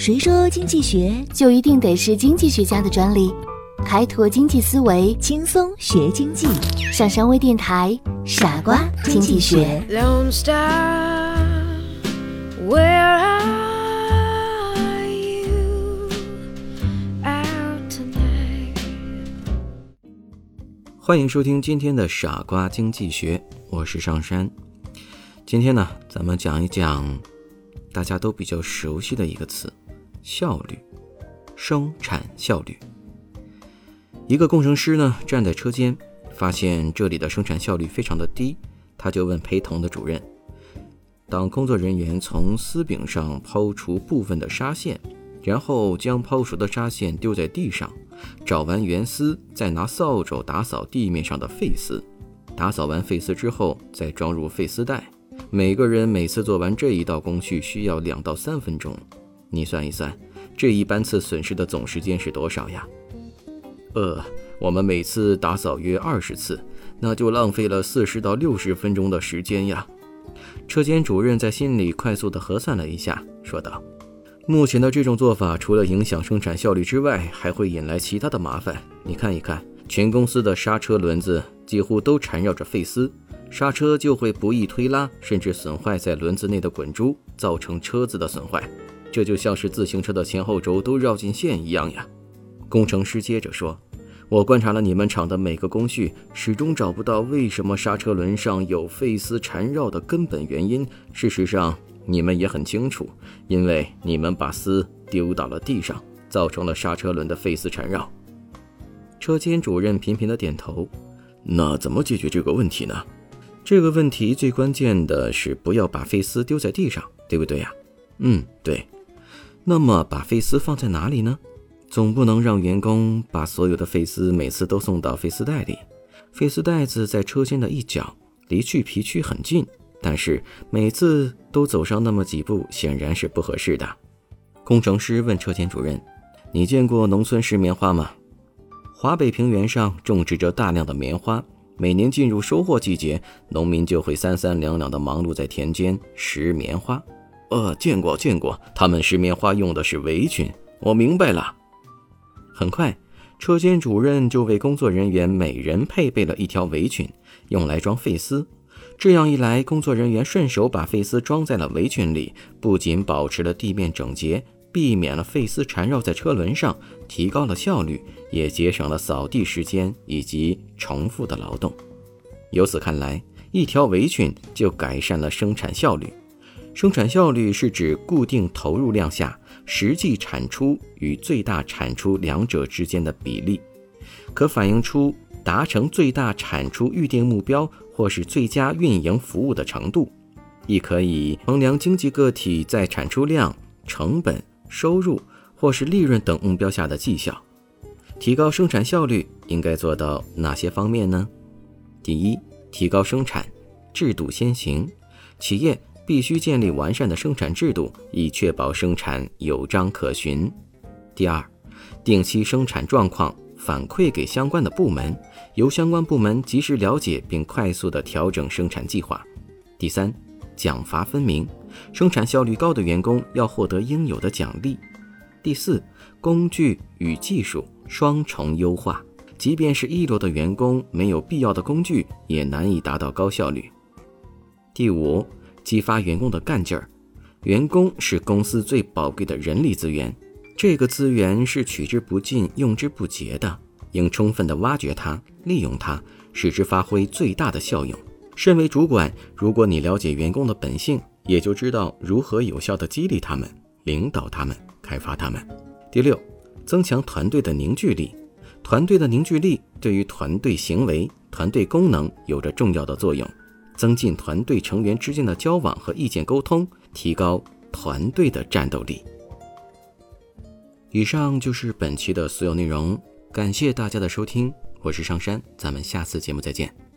谁说经济学就一定得是经济学家的专利？开拓经济思维，轻松学经济？上山微电台，傻瓜经济学。Where are you out tonight? 欢迎收听今天的傻瓜经济学，我是上山。今天呢，咱们讲一讲大家都比较熟悉的一个词——效率，生产效率。一个工程师呢，站在车间，发现这里的生产效率非常的低，他就问陪同的主任：当工作人员从丝饼上抛出部分的纱线，然后将抛出的纱线丢在地上，找完原丝，再拿扫帚打扫地面上的废丝，打扫完废丝之后，再装入废丝袋。每个人每次做完这一道工序需要两到三分钟，你算一算，这一班次损失的总时间是多少呀？呃，我们每次打扫约二十次，那就浪费了四十到六十分钟的时间呀。车间主任在心里快速地核算了一下，说道：“目前的这种做法，除了影响生产效率之外，还会引来其他的麻烦。你看一看，全公司的刹车轮子几乎都缠绕着废丝。”刹车就会不易推拉，甚至损坏在轮子内的滚珠，造成车子的损坏。这就像是自行车的前后轴都绕进线一样呀。工程师接着说：“我观察了你们厂的每个工序，始终找不到为什么刹车轮上有废丝缠绕的根本原因。事实上，你们也很清楚，因为你们把丝丢到了地上，造成了刹车轮的废丝缠绕。”车间主任频频的点头。那怎么解决这个问题呢？这个问题最关键的是不要把废丝丢在地上，对不对呀？嗯，对。那么把废丝放在哪里呢？总不能让员工把所有的废丝每次都送到废丝袋里。废丝袋子在车间的一角，离去皮区很近，但是每次都走上那么几步，显然是不合适的。工程师问车间主任：“你见过农村拾棉花吗？华北平原上种植着大量的棉花。”每年进入收获季节，农民就会三三两两地忙碌在田间拾棉花。呃，见过见过，他们拾棉花用的是围裙。我明白了。很快，车间主任就为工作人员每人配备了一条围裙，用来装废丝。这样一来，工作人员顺手把废丝装在了围裙里，不仅保持了地面整洁。避免了废丝缠绕在车轮上，提高了效率，也节省了扫地时间以及重复的劳动。由此看来，一条围裙就改善了生产效率。生产效率是指固定投入量下实际产出与最大产出两者之间的比例，可反映出达成最大产出预定目标或是最佳运营服务的程度，亦可以衡量经济个体在产出量、成本。收入或是利润等目标下的绩效，提高生产效率应该做到哪些方面呢？第一，提高生产制度先行，企业必须建立完善的生产制度，以确保生产有章可循。第二，定期生产状况反馈给相关的部门，由相关部门及时了解并快速的调整生产计划。第三，奖罚分明。生产效率高的员工要获得应有的奖励。第四，工具与技术双重优化，即便是一流的员工，没有必要的工具也难以达到高效率。第五，激发员工的干劲儿。员工是公司最宝贵的人力资源，这个资源是取之不尽、用之不竭的，应充分的挖掘它、利用它，使之发挥最大的效用。身为主管，如果你了解员工的本性，也就知道如何有效地激励他们、领导他们、开发他们。第六，增强团队的凝聚力。团队的凝聚力对于团队行为、团队功能有着重要的作用，增进团队成员之间的交往和意见沟通，提高团队的战斗力。以上就是本期的所有内容，感谢大家的收听，我是上山，咱们下次节目再见。